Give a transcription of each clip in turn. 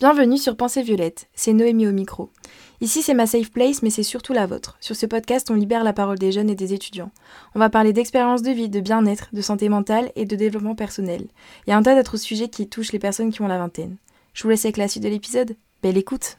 Bienvenue sur Pensée Violette, c'est Noémie au micro. Ici c'est ma safe place mais c'est surtout la vôtre. Sur ce podcast on libère la parole des jeunes et des étudiants. On va parler d'expérience de vie, de bien-être, de santé mentale et de développement personnel. Il y a un tas d'autres sujets qui touchent les personnes qui ont la vingtaine. Je vous laisse avec la suite de l'épisode. Belle écoute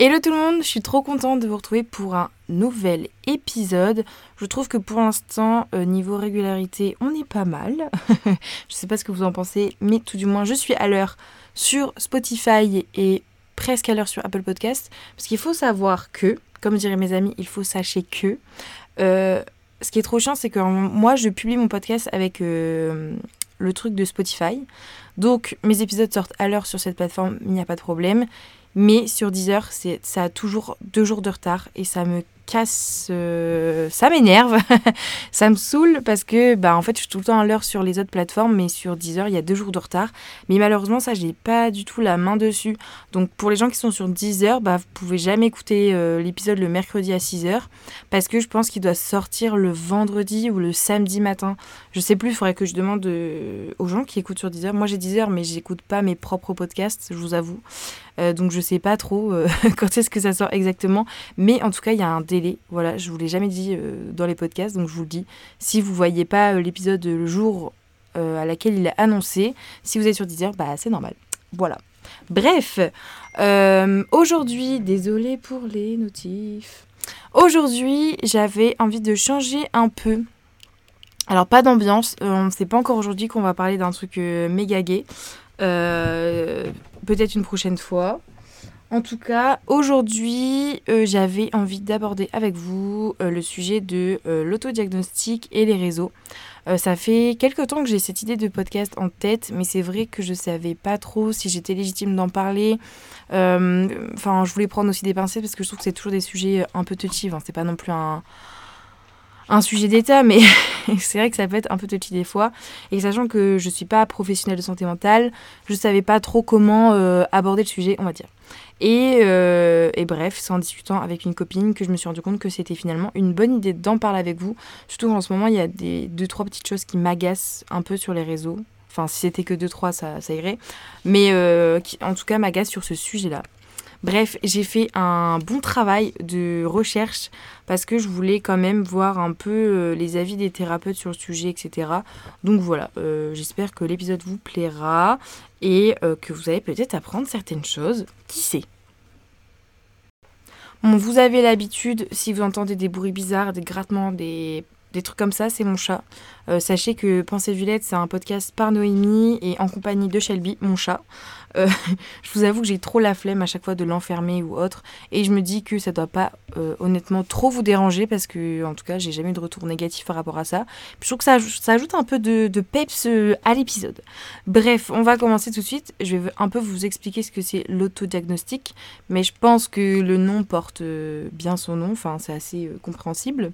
Hello tout le monde, je suis trop contente de vous retrouver pour un nouvel épisode. Je trouve que pour l'instant, euh, niveau régularité, on est pas mal. je sais pas ce que vous en pensez, mais tout du moins, je suis à l'heure sur Spotify et presque à l'heure sur Apple Podcast. Parce qu'il faut savoir que, comme diraient mes amis, il faut sachez que. Euh, ce qui est trop chiant, c'est que moi, je publie mon podcast avec euh, le truc de Spotify. Donc, mes épisodes sortent à l'heure sur cette plateforme, il n'y a pas de problème. Mais sur Deezer, ça a toujours deux jours de retard et ça me casse, euh, ça m'énerve, ça me saoule parce que bah en fait je suis tout le temps à l'heure sur les autres plateformes mais sur Deezer il y a deux jours de retard. Mais malheureusement ça j'ai pas du tout la main dessus. Donc pour les gens qui sont sur Deezer, bah vous pouvez jamais écouter euh, l'épisode le mercredi à 6h parce que je pense qu'il doit sortir le vendredi ou le samedi matin. Je sais plus, il faudrait que je demande euh, aux gens qui écoutent sur Deezer. Moi j'ai Deezer mais j'écoute pas mes propres podcasts, je vous avoue. Donc je sais pas trop quand est-ce que ça sort exactement. Mais en tout cas il y a un délai. Voilà, je vous l'ai jamais dit euh, dans les podcasts, donc je vous le dis. Si vous voyez pas euh, l'épisode le jour euh, à laquelle il est annoncé, si vous êtes sur Deezer, bah c'est normal. Voilà. Bref, aujourd'hui, désolé pour les notifs. Aujourd'hui, j'avais envie de changer un peu. Alors pas d'ambiance, on ne sait pas encore aujourd'hui qu'on va parler d'un truc méga gay. Peut-être une prochaine fois. En tout cas, aujourd'hui, euh, j'avais envie d'aborder avec vous euh, le sujet de euh, l'autodiagnostic et les réseaux. ça fait quelques temps que j'ai cette idée de podcast en tête, mais c'est vrai que je ne savais pas trop si j'étais légitime d'en parler. Enfin, je voulais prendre aussi des pincettes parce que je trouve que c'est toujours des sujets un peu touchy. C'est pas non plus un, un sujet d'état, mais c'est vrai que ça peut être un peu touchy des fois. Et sachant que je ne suis pas professionnelle de santé mentale, je ne savais pas trop comment aborder le sujet, on va dire. Euh, et, bref, c'est en discutant avec une copine que je me suis rendu compte que c'était finalement une bonne idée d'en parler avec vous. Surtout qu'en ce moment, il y a des deux, trois petites choses qui m'agacent un peu sur les réseaux. Enfin, si c'était que deux, trois, ça, ça irait. Mais euh, qui, en tout cas, m'agacent sur ce sujet-là. Bref, j'ai fait un bon travail de recherche parce que je voulais quand même voir un peu euh, les avis des thérapeutes sur le sujet, etc. Donc voilà, j'espère que l'épisode vous plaira et que vous allez peut-être apprendre certaines choses. Qui sait? Bon, vous avez l'habitude, si vous entendez des bruits bizarres, des grattements, des, des trucs comme ça, c'est mon chat. Euh, sachez que Pensée Villette, c'est un podcast par Noémie et en compagnie de Shelby, mon chat. Euh, je vous avoue que j'ai trop la flemme à chaque fois de l'enfermer ou autre. Et je me dis que ça doit pas euh, honnêtement trop vous déranger parce que, en tout cas, j'ai jamais eu de retour négatif par rapport à ça. je trouve que ça, ça ajoute un peu de, de peps à l'épisode. Bref, on va commencer tout de suite. Je vais un peu vous expliquer ce que c'est l'autodiagnostic. Mais je pense que le nom porte bien son nom. Enfin, c'est assez compréhensible.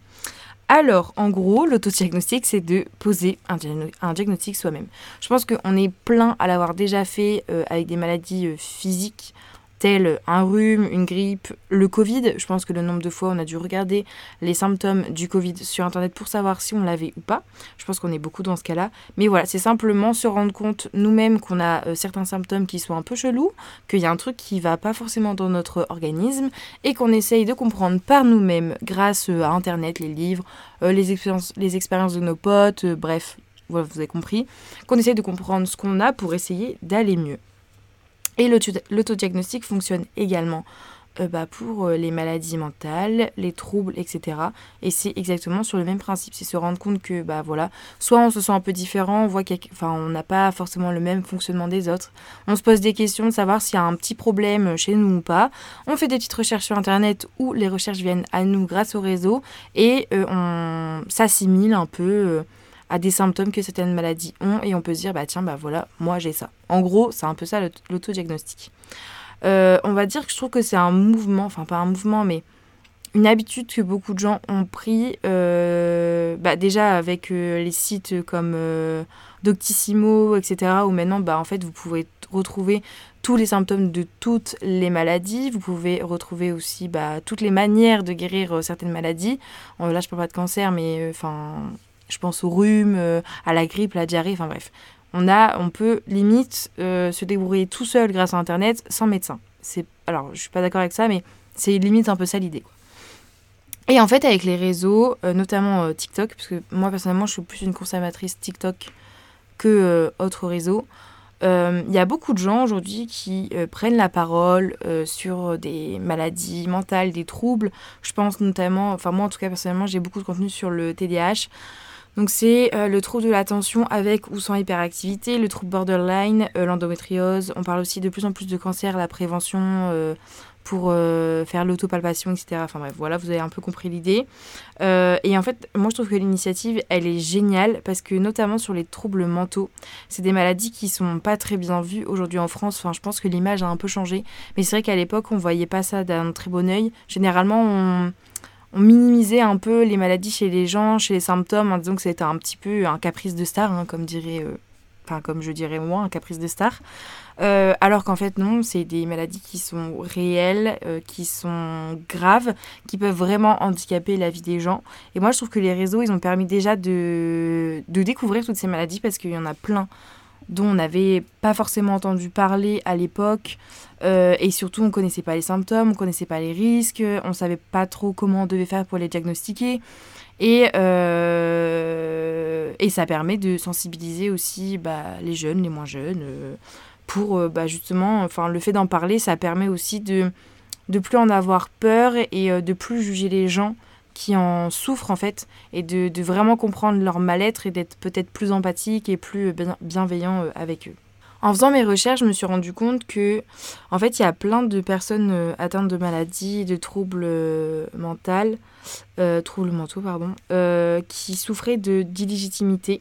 Alors, en gros, l'autodiagnostic, c'est de poser un, diagnostic soi-même. Je pense qu'on est plein à l'avoir déjà fait euh, avec des maladies euh, physiques tels un rhume, une grippe, le Covid. Je pense que le nombre de fois on a dû regarder les symptômes du Covid sur Internet pour savoir si on l'avait ou pas. Je pense qu'on est beaucoup dans ce cas-là. Mais voilà, c'est simplement se rendre compte nous-mêmes qu'on a euh, certains symptômes qui sont un peu chelous, qu'il y a un truc qui va pas forcément dans notre organisme et qu'on essaye de comprendre par nous-mêmes grâce euh, à Internet, les livres, euh, les, expériences, les expériences de nos potes, bref, vous avez compris, qu'on essaye de comprendre ce qu'on a pour essayer d'aller mieux. Et l'autodiagnostic fonctionne également euh, bah, pour euh, les maladies mentales, les troubles, etc. Et c'est exactement sur le même principe. C'est se rendre compte que, bah voilà, soit on se sent un peu différent, on voit qu'on n'a pas forcément le même fonctionnement des autres. On se pose des questions de savoir s'il y a un petit problème chez nous ou pas. On fait des petites recherches sur Internet où les recherches viennent à nous grâce au réseau et euh, on s'assimile un peu à des symptômes que certaines maladies ont et on peut se dire bah tiens bah voilà moi j'ai ça. En gros c'est un peu ça l'autodiagnostic. Euh, on va dire que je trouve que c'est un mouvement, enfin pas un mouvement mais une habitude que beaucoup de gens ont pris euh, bah, déjà avec euh, les sites comme Doctissimo etc où maintenant bah en fait vous pouvez retrouver tous les symptômes de toutes les maladies. Vous pouvez retrouver aussi bah, toutes les manières de guérir certaines maladies. là, je parle pas de cancer, mais enfin, Je pense au rhume, à la grippe, la diarrhée, enfin bref. On, a, on peut limite se débrouiller tout seul grâce à Internet sans médecin. C'est, alors, je suis pas d'accord avec ça, mais c'est limite un peu ça l'idée. Et en fait, avec les réseaux, notamment TikTok, parce que moi personnellement, je suis plus une consommatrice TikTok que autre réseau. Euh, il y a beaucoup de gens aujourd'hui qui euh, prennent la parole euh, sur des maladies mentales, des troubles. Je pense notamment, enfin moi en tout cas personnellement, j'ai beaucoup de contenu sur le TDAH. Donc c'est le trouble de l'attention avec ou sans hyperactivité, le trouble borderline, l'endométriose. On parle aussi de plus en plus de cancer, la prévention pour euh, faire l'autopalpation, etc. Enfin bref, voilà, vous avez un peu compris l'idée. Euh, et en fait, moi je trouve que l'initiative, elle est géniale parce que notamment sur les troubles mentaux, c'est des maladies qui sont pas très bien vues aujourd'hui en France. Enfin, je pense que l'image a un peu changé. Mais c'est vrai qu'à l'époque, on voyait pas ça d'un très bon oeil. Généralement, on, minimisait un peu les maladies chez les gens, chez les symptômes, en disant que c'était un petit peu un caprice de star, hein, comme dirait... Euh, comme je dirais moi, un caprice de star. Euh, alors qu'en fait non, c'est des maladies qui sont réelles, euh, qui sont graves, qui peuvent vraiment handicaper la vie des gens. Et moi je trouve que les réseaux, ils ont permis déjà de découvrir toutes ces maladies parce qu'il y en a plein dont on n'avait pas forcément entendu parler à l'époque. Euh, et surtout, on connaissait pas les symptômes, on connaissait pas les risques, on savait pas trop comment on devait faire pour les diagnostiquer. Et, et ça permet de sensibiliser aussi bah, les jeunes, les moins jeunes pour euh, bah, justement, enfin, le fait d'en parler, ça permet aussi de de plus en avoir peur et euh, de plus juger les gens qui en souffrent en fait et de, de vraiment comprendre leur mal-être et d'être peut-être plus empathique et plus bienveillant euh, avec eux. En faisant mes recherches, je me suis rendu compte que en fait, il y a plein de personnes atteintes de maladies, de troubles mentaux, troubles mentaux pardon, qui souffraient de d'illégitimité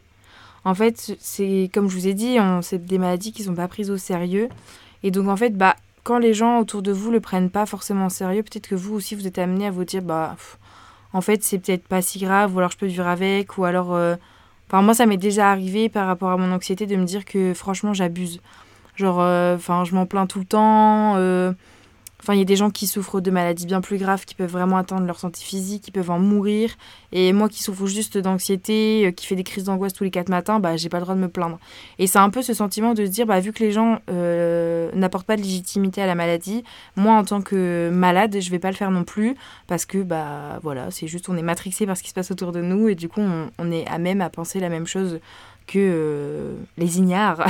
en fait, c'est comme je vous ai dit, c'est des maladies qui sont pas prises au sérieux. Et donc, en fait, bah, quand les gens autour de vous le prennent pas forcément au sérieux, peut-être que vous aussi, vous êtes amené à vous dire, bah, en fait, c'est peut-être pas si grave, ou alors je peux vivre avec, ou alors. Euh, enfin, moi, ça m'est déjà arrivé par rapport à mon anxiété de me dire que franchement, j'abuse. Genre, euh, enfin, je m'en plains tout le temps. Enfin, il y a des gens qui souffrent de maladies bien plus graves, qui peuvent vraiment atteindre leur santé physique, qui peuvent en mourir. Et moi qui souffre juste d'anxiété, euh, qui fait des crises d'angoisse tous les quatre matins, bah, j'ai pas le droit de me plaindre. Et c'est un peu ce sentiment de se dire, bah, vu que les gens euh, n'apportent pas de légitimité à la maladie, moi en tant que malade, je vais pas le faire non plus, parce que, bah, voilà, c'est juste, on est matrixé par ce qui se passe autour de nous, et du coup, on est à même à penser la même chose que euh, les ignares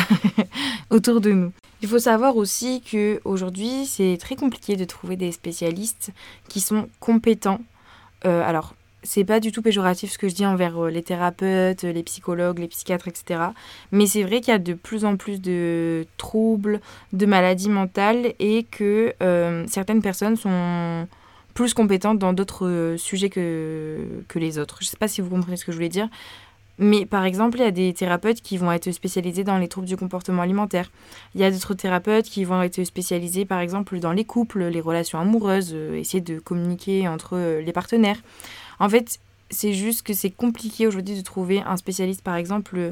autour de nous. Il faut savoir aussi que aujourd'hui, c'est très compliqué de trouver des spécialistes qui sont compétents. Euh, alors, c'est pas du tout péjoratif ce que je dis envers euh, les thérapeutes, les psychologues, les psychiatres, etc. Mais c'est vrai qu'il y a de plus en plus de troubles, de maladies mentales et que certaines personnes sont plus compétentes dans d'autres sujets que, que les autres. Je sais pas si vous comprenez ce que je voulais dire. Mais par exemple, il y a des thérapeutes qui vont être spécialisés dans les troubles du comportement alimentaire. Il y a d'autres thérapeutes qui vont être spécialisés par exemple dans les couples, les relations amoureuses, euh, essayer de communiquer entre euh, les partenaires. En fait, c'est juste que c'est compliqué aujourd'hui de trouver un spécialiste par exemple. Euh,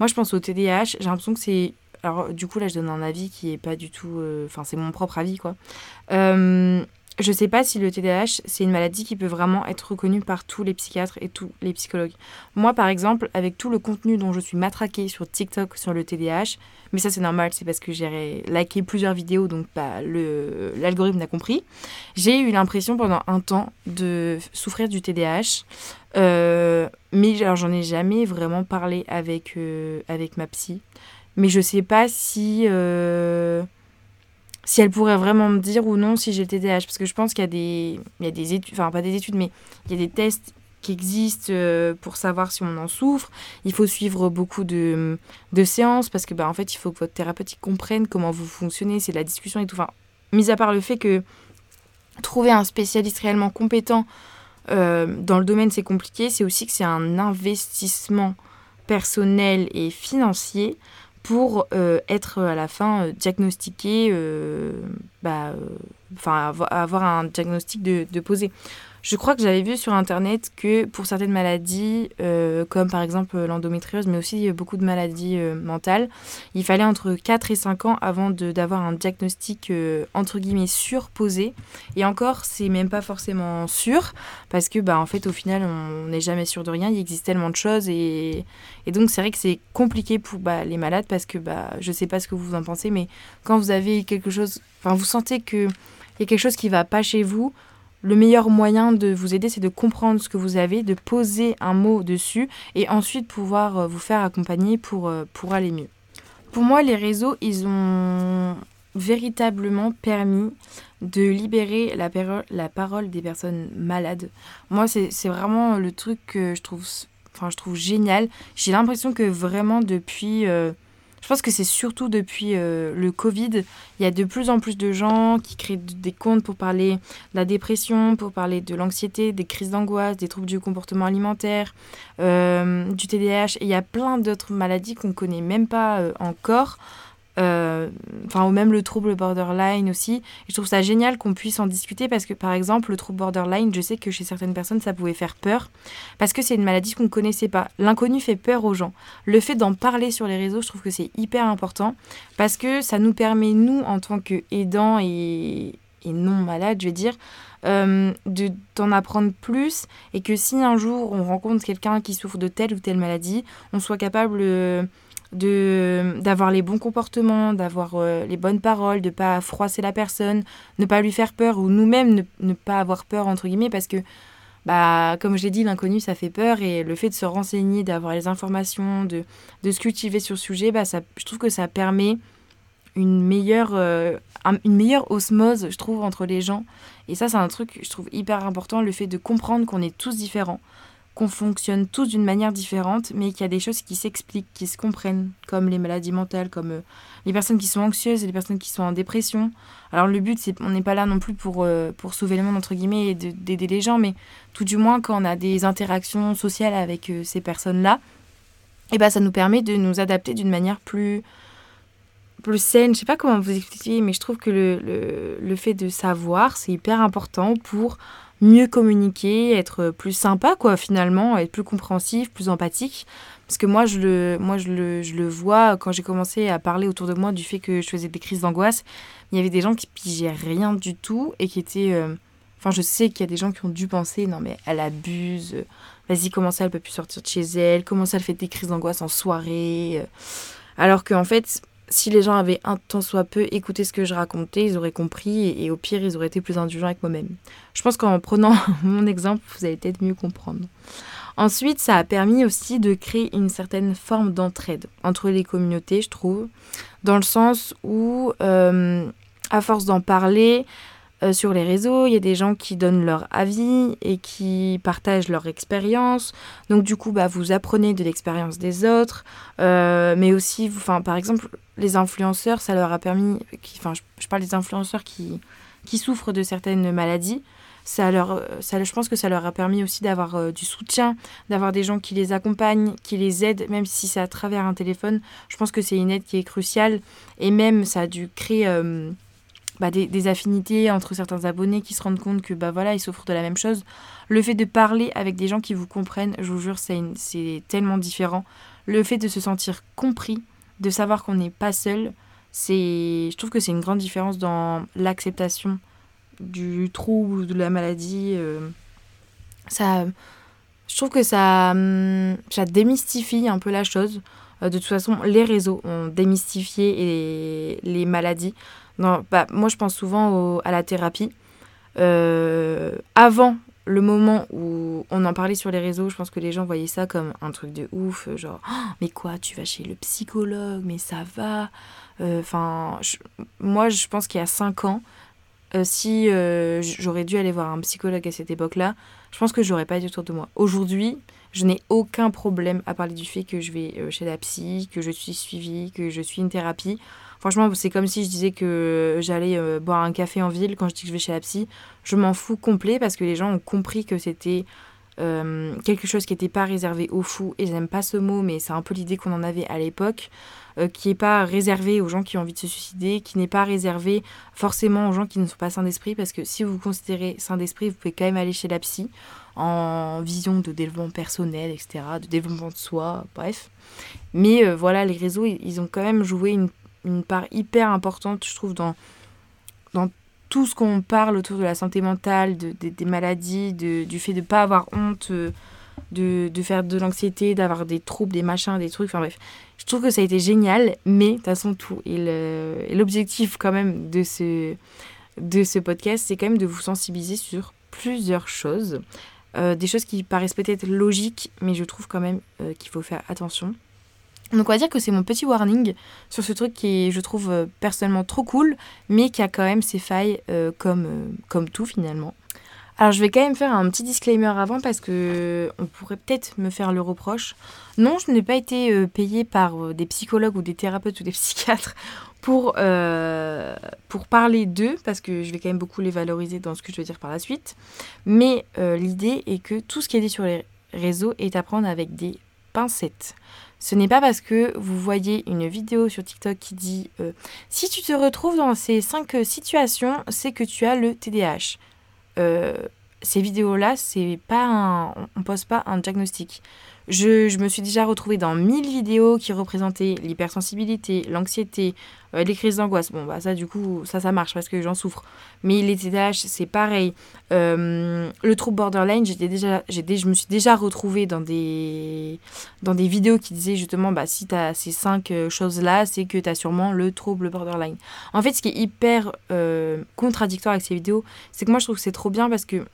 moi, je pense au TDAH, j'ai l'impression que c'est alors du coup là je donne un avis qui est pas du tout enfin c'est mon propre avis quoi je ne sais pas si le TDAH, c'est une maladie qui peut vraiment être reconnue par tous les psychiatres et tous les psychologues. Moi, par exemple, avec tout le contenu dont je suis matraquée sur TikTok sur le TDAH, mais ça c'est normal, c'est parce que j'ai liké plusieurs vidéos, donc bah, l'algorithme n'a compris, j'ai eu l'impression pendant un temps de souffrir du TDAH. Euh, mais j'en ai jamais vraiment parlé avec, euh, avec ma psy. Mais je sais pas si... Euh, si elle pourrait vraiment me dire ou non si j'ai le TDAH. Parce que je pense qu'il y a des, il y a des études, des études, mais il y a des tests qui existent euh, pour savoir si on en souffre. Il faut suivre beaucoup de, séances parce que bah, en fait, il faut que votre thérapeute comprenne comment vous fonctionnez, c'est la discussion et tout. Enfin, mis à part le fait que trouver un spécialiste réellement compétent euh, dans le domaine, c'est compliqué, c'est aussi que c'est un investissement personnel et financier pour euh, être à la fin euh, diagnostiqué, euh, bah, enfin avoir un diagnostic de, de poser. Je crois que j'avais vu sur internet que pour certaines maladies, euh, comme par exemple l'endométriose, mais aussi beaucoup de maladies euh, mentales, il fallait entre 4 et 5 ans avant d'avoir un diagnostic euh, entre guillemets surposé. Et encore, c'est même pas forcément sûr, parce que bah, en fait, au final, on n'est jamais sûr de rien. Il existe tellement de choses. Et, et donc, c'est vrai que c'est compliqué pour bah, les malades, parce que bah, je sais pas ce que vous en pensez, mais quand vous avez quelque chose, enfin, vous sentez qu'il y a quelque chose qui va pas chez vous, le meilleur moyen de vous aider, c'est de comprendre ce que vous avez, de poser un mot dessus et ensuite pouvoir euh, vous faire accompagner pour, euh, pour aller mieux. Pour moi, les réseaux, ils ont véritablement permis de libérer la, la parole des personnes malades. Moi, c'est vraiment le truc que je trouve, enfin, je trouve génial. J'ai l'impression que vraiment depuis... Euh, je pense que c'est surtout depuis euh, le Covid, il y a de plus en plus de gens qui créent des comptes pour parler de la dépression, pour parler de l'anxiété, des crises d'angoisse, des troubles du comportement alimentaire, euh, du TDAH. Et il y a plein d'autres maladies qu'on ne connaît même pas euh, encore. Euh, enfin ou même le trouble borderline aussi. Et je trouve ça génial qu'on puisse en discuter parce que par exemple le trouble borderline, je sais que chez certaines personnes ça pouvait faire peur parce que c'est une maladie qu'on ne connaissait pas. L'inconnu fait peur aux gens. Le fait d'en parler sur les réseaux, je trouve que c'est hyper important parce que ça nous permet nous en tant qu'aidants et, et non malades, je vais dire, euh, de d'en apprendre plus et que si un jour on rencontre quelqu'un qui souffre de telle ou telle maladie, on soit capable euh, de d'avoir les bons comportements, d'avoir euh, les bonnes paroles, de pas froisser la personne, ne pas lui faire peur ou nous-mêmes ne, pas avoir peur entre guillemets parce que bah comme je l'ai dit l'inconnu ça fait peur et le fait de se renseigner, d'avoir les informations, de, de se cultiver sur le sujet, bah ça je trouve que ça permet une meilleure euh, une meilleure osmose je trouve entre les gens. Et ça c'est un truc je trouve hyper important le fait de comprendre qu'on est tous différents qu'on fonctionne tous d'une manière différente, mais qu'il y a des choses qui s'expliquent, qui se comprennent, comme les maladies mentales, comme euh, les personnes qui sont anxieuses et les personnes qui sont en dépression. Alors le but, c'est on n'est pas là non plus pour, euh, pour sauver le monde, entre guillemets, et d'aider les gens, mais tout du moins quand on a des interactions sociales avec euh, ces personnes-là, et eh ben, ça nous permet de nous adapter d'une manière plus, plus saine. Je sais pas comment vous expliquer, mais je trouve que le, le, le fait de savoir, c'est hyper important pour mieux communiquer, être plus sympa, quoi, finalement, être plus compréhensif, plus empathique. Parce que moi, je le, moi, je le, je le vois quand j'ai commencé à parler autour de moi du fait que je faisais des crises d'angoisse. Il y avait des gens qui pigeaient rien du tout et qui étaient. Euh, enfin, je sais qu'il y a des gens qui ont dû penser non, mais elle abuse. Vas-y, comment ça, elle peut plus sortir de chez elle Comment ça, elle fait des crises d'angoisse en soirée Alors qu'en fait, si les gens avaient un tant soit peu écouté ce que je racontais, ils auraient compris et, au pire, ils auraient été plus indulgents avec moi-même. Je pense qu'en prenant mon exemple, vous allez peut-être mieux comprendre. Ensuite, ça a permis aussi de créer une certaine forme d'entraide entre les communautés, je trouve, dans le sens où, euh, à force d'en parler, euh, sur les réseaux, il y a des gens qui donnent leur avis et qui partagent leur expérience. Donc du coup, bah, vous apprenez de l'expérience des autres, euh, mais aussi, enfin, par exemple, les influenceurs, ça leur a permis, enfin, je, parle des influenceurs qui, qui souffrent de certaines maladies. Ça leur, ça, je pense que ça leur a permis aussi d'avoir euh, du soutien, d'avoir des gens qui les accompagnent, qui les aident, même si c'est à travers un téléphone. Je pense que c'est une aide qui est cruciale. Et même, ça a dû créer bah, des, affinités entre certains abonnés qui se rendent compte que bah voilà ils souffrent de la même chose. Le fait de parler avec des gens qui vous comprennent, je vous jure, c'est tellement différent. Le fait de se sentir compris, de savoir qu'on n'est pas seul, c'est, je trouve que c'est une grande différence dans l'acceptation du trouble ou de la maladie. Euh. ça, je trouve que ça, hum, ça démystifie un peu la chose. Euh, de toute façon, les réseaux ont démystifié les maladies. Non, bah, moi, je pense souvent à la thérapie. Euh, avant le moment où on en parlait sur les réseaux, je pense que les gens voyaient ça comme un truc de ouf, genre oh, mais quoi, tu vas chez le psychologue, mais ça va. Euh, enfin, moi, je pense qu'il y a 5 ans, euh, si j'aurais dû aller voir un psychologue à cette époque-là, je pense que j'aurais pas été autour de moi. Aujourd'hui, je n'ai aucun problème à parler du fait que je vais chez la psy, que je suis suivie, que je suis une thérapie. Franchement, c'est comme si je disais que j'allais euh, boire un café en ville quand je dis que je vais chez la psy. Je m'en fous complet parce que les gens ont compris que c'était quelque chose qui n'était pas réservé aux fous, et j'aime pas ce mot, mais c'est un peu l'idée qu'on en avait à l'époque, qui n'est pas réservé aux gens qui ont envie de se suicider, qui n'est pas réservé forcément aux gens qui ne sont pas sains d'esprit, parce que si vous vous considérez sain d'esprit, vous pouvez quand même aller chez la psy en vision de développement personnel, etc., de développement de soi, bref. Mais euh, voilà, les réseaux, ils ont quand même joué une, une part hyper importante, je trouve, dans, dans tout ce qu'on parle autour de la santé mentale, de, des maladies, de, du fait de ne pas avoir honte, euh, de, de faire de l'anxiété, d'avoir des troubles, des machins, des trucs, enfin bref. Je trouve que ça a été génial, mais de toute façon, tout. Et l'objectif quand même de ce, de ce podcast, c'est quand même de vous sensibiliser sur plusieurs choses. Euh, des choses qui paraissent peut-être logiques, mais je trouve quand même euh, qu'il faut faire attention. Donc on va dire que c'est mon petit warning sur ce truc qui je trouve, euh, personnellement trop cool, mais qui a quand même ses failles comme, comme tout finalement. Alors je vais quand même faire un petit disclaimer avant parce que on pourrait peut-être me faire le reproche. Non, je n'ai pas été payée par des psychologues ou des thérapeutes ou des psychiatres pour, euh, parler d'eux, parce que je vais quand même beaucoup les valoriser dans ce que je veux dire par la suite. Mais euh, l'idée est que tout ce qui est dit sur les réseaux est à prendre avec des pincettes. Ce n'est pas parce que vous voyez une vidéo sur TikTok qui dit euh, si tu te retrouves dans ces cinq situations, c'est que tu as le TDAH. ces vidéos-là, c'est pas un, on pose pas un diagnostic. Je, me suis déjà retrouvée dans 1000 vidéos qui représentaient l'hypersensibilité, l'anxiété, euh, les crises d'angoisse. Bon, bah ça, du coup, ça, ça marche parce que j'en souffre. Mais les TDAH, c'est pareil. Euh, le trouble borderline, j'étais déjà, je me suis déjà retrouvée dans des, dans des vidéos qui disaient justement, bah, si tu as ces cinq euh, choses-là, c'est que tu as sûrement le trouble borderline. En fait, ce qui est hyper contradictoire avec ces vidéos, c'est que moi, je trouve que c'est trop bien parce que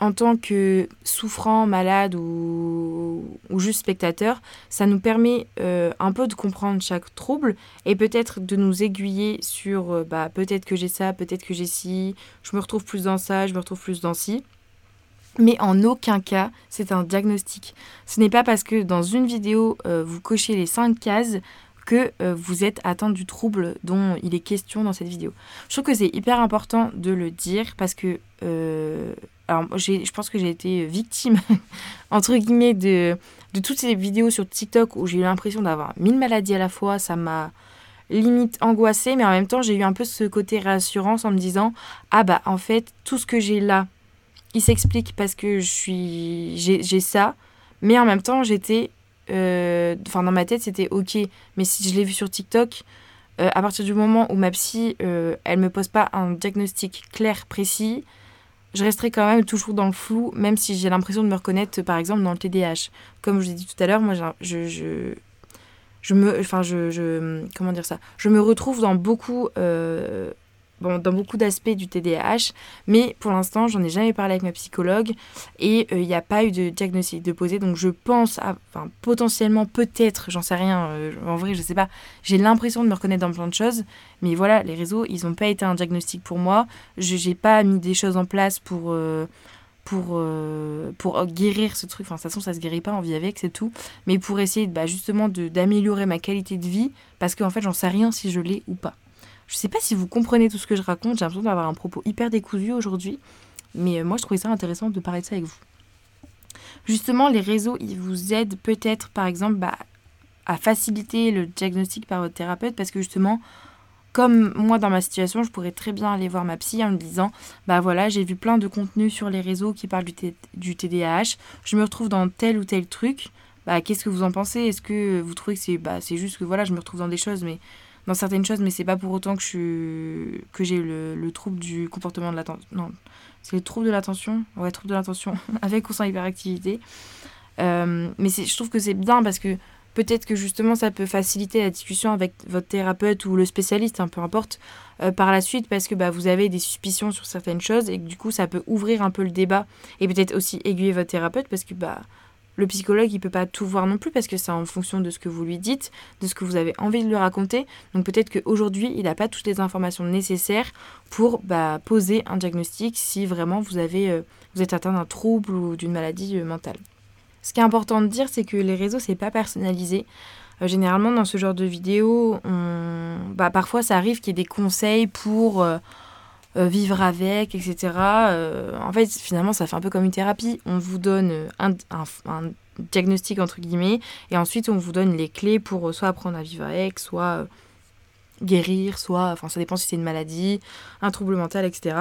en tant que souffrant, malade ou, juste spectateur, ça nous permet euh, un peu de comprendre chaque trouble et peut-être de nous aiguiller sur euh, bah, peut-être que j'ai ça, peut-être que j'ai ci, je me retrouve plus dans ça, je me retrouve plus dans ci. Mais en aucun cas, c'est un diagnostic. Ce n'est pas parce que dans une vidéo, euh, vous cochez les cinq cases que vous êtes atteint du trouble dont il est question dans cette vidéo. Je trouve que c'est hyper important de le dire parce que alors je pense que j'ai été victime, entre guillemets, de, toutes ces vidéos sur TikTok où j'ai eu l'impression d'avoir mille maladies à la fois. Ça m'a limite angoissée, mais en même temps, j'ai eu un peu ce côté rassurance en me disant Ah bah, en fait, tout ce que j'ai là, il s'explique parce que j'ai ça, mais en même temps, j'étais. Euh, enfin, dans ma tête, c'était ok, mais si je l'ai vu sur TikTok. Euh, à partir du moment où ma psy, euh, elle me pose pas un diagnostic clair, précis, je resterai quand même toujours dans le flou, même si j'ai l'impression de me reconnaître, par exemple, dans le TDAH. Comme je vous ai dit tout à l'heure, moi, je, me, comment dire ça, je me retrouve dans beaucoup, euh, dans beaucoup d'aspects du TDAH, mais pour l'instant, j'en ai jamais parlé avec ma psychologue et euh, il n'y a pas eu de diagnostic de posé, donc je pense, potentiellement, peut-être, j'en sais rien, euh, en vrai, je sais pas, j'ai l'impression de me reconnaître dans plein de choses, mais voilà, les réseaux, ils n'ont pas été un diagnostic pour moi, je n'ai pas mis des choses en place pour euh, pour, pour guérir ce truc. Enfin, de toute façon, ça se guérit pas, on vit avec, c'est tout. Mais pour essayer bah, justement d'améliorer ma qualité de vie, parce qu'en fait, j'en sais rien si je l'ai ou pas. Je sais pas si vous comprenez tout ce que je raconte, j'ai l'impression d'avoir un propos hyper décousu aujourd'hui, mais euh, moi je trouvais ça intéressant de parler de ça avec vous. Justement, les réseaux, ils vous aident peut-être par exemple bah, à faciliter le diagnostic par votre thérapeute parce que justement, comme moi dans ma situation, je pourrais très bien aller voir ma psy en me disant bah voilà, j'ai vu plein de contenus sur les réseaux qui parlent du, TDAH, je me retrouve dans tel ou tel truc. Bah, qu'est-ce que vous en pensez? Est-ce que vous trouvez que c'est bah, c'est juste que voilà, je me retrouve dans des choses mais dans certaines choses, mais c'est pas pour autant que je suis que j'ai le, le, trouble du comportement de l'attention. Non, c'est le trouble de l'attention. Ouais, trouble de l'attention avec ou sans hyperactivité. Euh, mais je trouve que c'est bien parce que peut-être que justement ça peut faciliter la discussion avec votre thérapeute ou le spécialiste, hein, peu importe, euh, par la suite parce que bah, vous avez des suspicions sur certaines choses et du coup ça peut ouvrir un peu le débat et peut-être aussi aiguiller votre thérapeute parce que bah le psychologue, il peut pas tout voir non plus parce que c'est en fonction de ce que vous lui dites, de ce que vous avez envie de lui raconter. Donc peut-être qu'aujourd'hui, il n'a pas toutes les informations nécessaires pour bah, poser un diagnostic si vraiment vous, avez, euh, vous êtes atteint d'un trouble ou d'une maladie euh, mentale. Ce qui est important de dire, c'est que les réseaux, c'est pas personnalisé. Euh, généralement, dans ce genre de vidéos, bah, parfois ça arrive qu'il y ait des conseils pour vivre avec, etc. en fait, finalement, ça fait un peu comme une thérapie. On vous donne un, diagnostic, entre guillemets, et ensuite, on vous donne les clés pour soit apprendre à vivre avec, soit guérir, soit, enfin, ça dépend si c'est une maladie, un trouble mental, etc.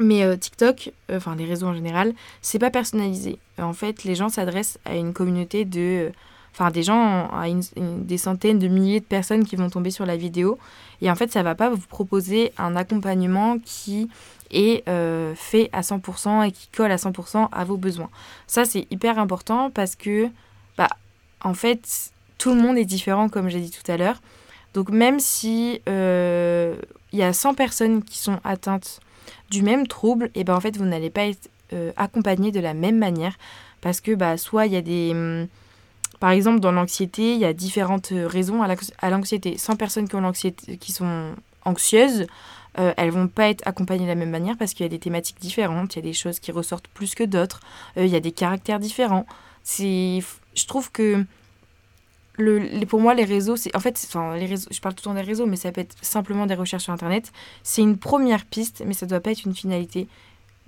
Mais TikTok, enfin les réseaux en général, c'est pas personnalisé. en fait, les gens s'adressent à une communauté de enfin des gens, à des centaines de milliers de personnes qui vont tomber sur la vidéo. Et en fait, ça va pas vous proposer un accompagnement qui est euh, fait à 100% et qui colle à 100% à vos besoins. Ça, c'est hyper important parce que, bah, en fait, tout le monde est différent, comme j'ai dit tout à l'heure. Donc, même si euh, il y a 100 personnes qui sont atteintes du même trouble, et ben en fait, vous n'allez pas être euh, accompagné de la même manière parce que, bah, soit il y a des. Par exemple, dans l'anxiété, il y a différentes euh, raisons à l'anxiété. 100 personnes qui, ont qui sont anxieuses, euh, elles vont pas être accompagnées de la même manière parce qu'il y a des thématiques différentes, il y a des choses qui ressortent plus que d'autres, euh, il y a des caractères différents. Je trouve que pour moi, les réseaux, c'est en fait, je parle tout le temps des réseaux, mais ça peut être simplement des recherches sur Internet. C'est une première piste, mais ça ne doit pas être une finalité.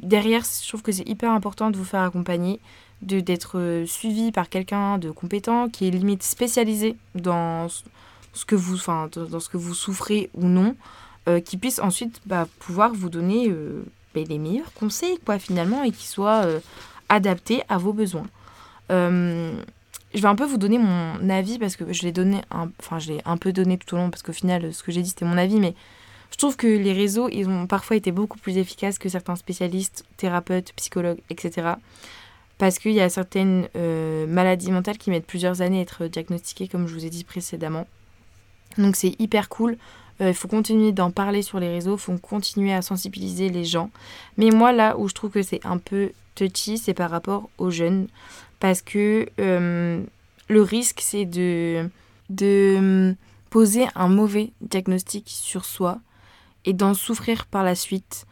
Derrière, je trouve que c'est hyper important de vous faire accompagner d'être euh, suivi par quelqu'un de compétent qui est limite spécialisé dans ce que vous, enfin, dans ce que vous souffrez ou non, euh, qui puisse ensuite bah, pouvoir vous donner euh, bah, les meilleurs conseils, quoi, finalement, et qui soit adapté à vos besoins. je vais un peu vous donner mon avis parce que je l'ai donné, enfin, je l'ai un peu donné tout au long parce qu'au final, ce que j'ai dit, c'était mon avis, mais je trouve que les réseaux, ils ont parfois été beaucoup plus efficaces que certains spécialistes, thérapeutes, psychologues, etc parce qu'il y a certaines euh, maladies mentales qui mettent plusieurs années à être diagnostiquées, comme je vous ai dit précédemment. Donc c'est hyper cool. Euh, il faut continuer d'en parler sur les réseaux, il faut continuer à sensibiliser les gens. Mais moi, là où je trouve que c'est un peu touchy, c'est par rapport aux jeunes. Parce que euh, le risque, c'est de, de poser un mauvais diagnostic sur soi et d'en souffrir par la suite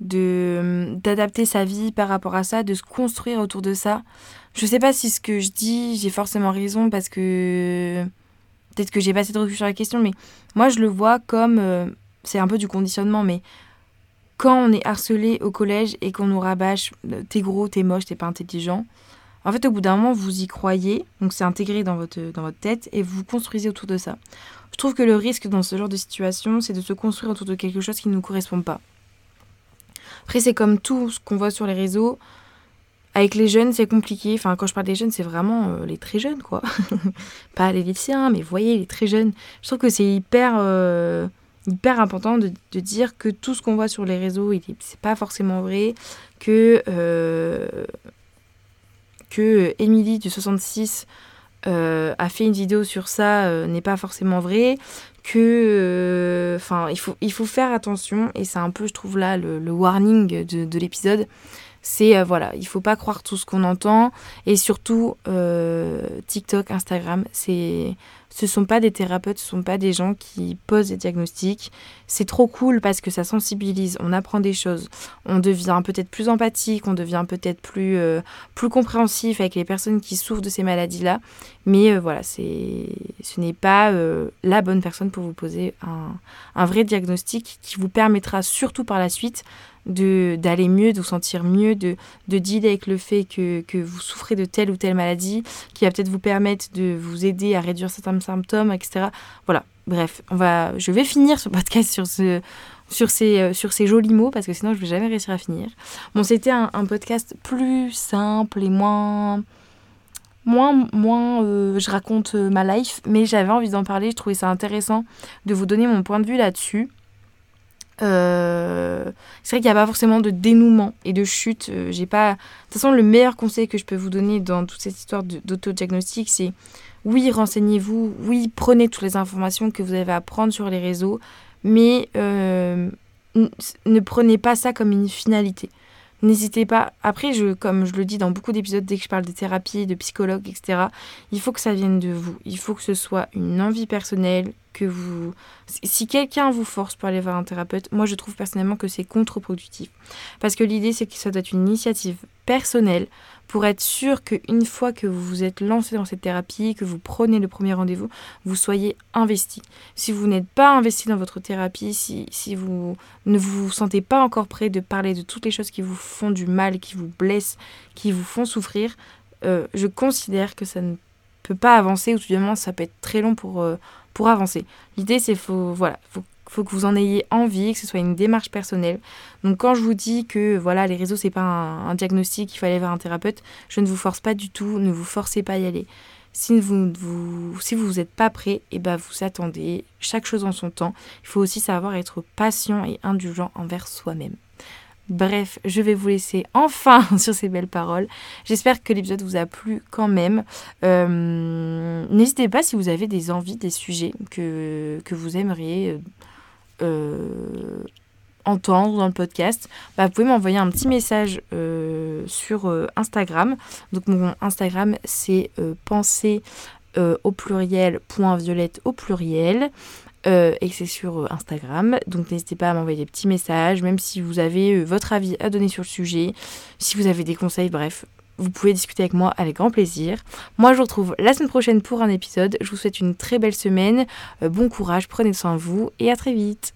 de d'adapter sa vie par rapport à ça, de se construire autour de ça. Je sais pas si ce que je dis, j'ai forcément raison parce que peut-être que j'ai pas assez de recul sur la question, mais moi je le vois comme euh, c'est un peu du conditionnement, mais quand on est harcelé au collège et qu'on nous rabâche euh, t'es gros, t'es moche, t'es pas intelligent, en fait au bout d'un moment vous y croyez, donc c'est intégré dans votre, dans votre tête et vous construisez autour de ça. Je trouve que le risque dans ce genre de situation, c'est de se construire autour de quelque chose qui ne nous correspond pas. Après, c'est comme tout ce qu'on voit sur les réseaux. Avec les jeunes, c'est compliqué. Enfin, quand je parle des jeunes, c'est vraiment euh, les très jeunes, quoi. Pas les lycéens, mais vous voyez, les très jeunes. Je trouve que c'est hyper, euh, important de, dire que tout ce qu'on voit sur les réseaux, c'est pas forcément vrai. Que, euh, que Émilie du 66 a fait une vidéo sur ça n'est pas forcément vrai que euh, enfin il faut il faut faire attention et c'est un peu je trouve là le, warning de, de l'épisode c'est euh, voilà il faut pas croire tout ce qu'on entend et surtout euh, TikTok Instagram c'est ce sont pas des thérapeutes, ce sont pas des gens qui posent des diagnostics. C'est trop cool parce que ça sensibilise, on apprend des choses, on devient peut-être plus empathique, on devient peut-être plus, euh, plus compréhensif avec les personnes qui souffrent de ces maladies-là. Mais voilà, c'est, ce n'est pas la bonne personne pour vous poser un, un vrai diagnostic qui vous permettra surtout par la suite d'aller mieux, de vous sentir mieux, de, de dealer avec le fait que, que, vous souffrez de telle ou telle maladie, qui va peut-être vous permettre de vous aider à réduire certains symptômes, etc. Voilà, bref, on va, je vais finir ce podcast sur, ce, sur, ces, euh, sur ces jolis mots, parce que sinon je vais jamais réussir à finir. Bon, c'était un, un, podcast plus simple et moins... Moins, moins euh, je raconte euh, ma life, mais j'avais envie d'en parler, je trouvais ça intéressant de vous donner mon point de vue là-dessus. Euh, c'est vrai qu'il n'y a pas forcément de dénouement et de chute. Euh, j'ai pas. De toute façon, le meilleur conseil que je peux vous donner dans toute cette histoire d'autodiagnostic, c'est oui, renseignez-vous, oui, prenez toutes les informations que vous avez à prendre sur les réseaux, mais euh, ne prenez pas ça comme une finalité. N'hésitez pas. Après, je, comme je le dis dans beaucoup d'épisodes, dès que je parle de thérapie, de psychologue, etc., il faut que ça vienne de vous. Il faut que ce soit une envie personnelle, que vous... Si quelqu'un vous force pour aller voir un thérapeute, moi je trouve personnellement que c'est contre-productif. Parce que l'idée c'est que ça doit être une initiative personnelle pour être sûr qu'une fois que vous vous êtes lancé dans cette thérapie, que vous prenez le premier rendez-vous, vous soyez investi. Si vous n'êtes pas investi dans votre thérapie, si, si vous ne vous sentez pas encore prêt de parler de toutes les choses qui vous font du mal, qui vous blessent, qui vous font souffrir, euh, je considère que ça ne peut pas avancer, ou tout du moins ça peut être très long pour, euh, pour avancer. L'idée c'est faut voilà, faut faut que vous en ayez envie, que ce soit une démarche personnelle. Donc quand je vous dis que voilà les réseaux c'est pas un, diagnostic, il faut aller vers un thérapeute, je ne vous force pas du tout, ne vous forcez pas à y aller. Si vous vous si vous n'êtes pas prêt, et eh ben vous attendez, chaque chose en son temps. Il faut aussi savoir être patient et indulgent envers soi-même. Bref, je vais vous laisser enfin sur ces belles paroles. J'espère que l'épisode vous a plu quand même. Euh, n'hésitez pas si vous avez des envies, des sujets que, que vous aimeriez euh, entendre dans le podcast, bah, vous pouvez m'envoyer un petit message euh, sur euh, Instagram. Donc mon Instagram c'est penser au pluriel point violette au pluriel. et c'est sur Instagram. Donc n'hésitez pas à m'envoyer des petits messages, même si vous avez votre avis à donner sur le sujet, si vous avez des conseils, bref, vous pouvez discuter avec moi avec grand plaisir. Moi, je vous retrouve la semaine prochaine pour un épisode. Je vous souhaite une très belle semaine. bon courage, prenez soin de vous et à très vite.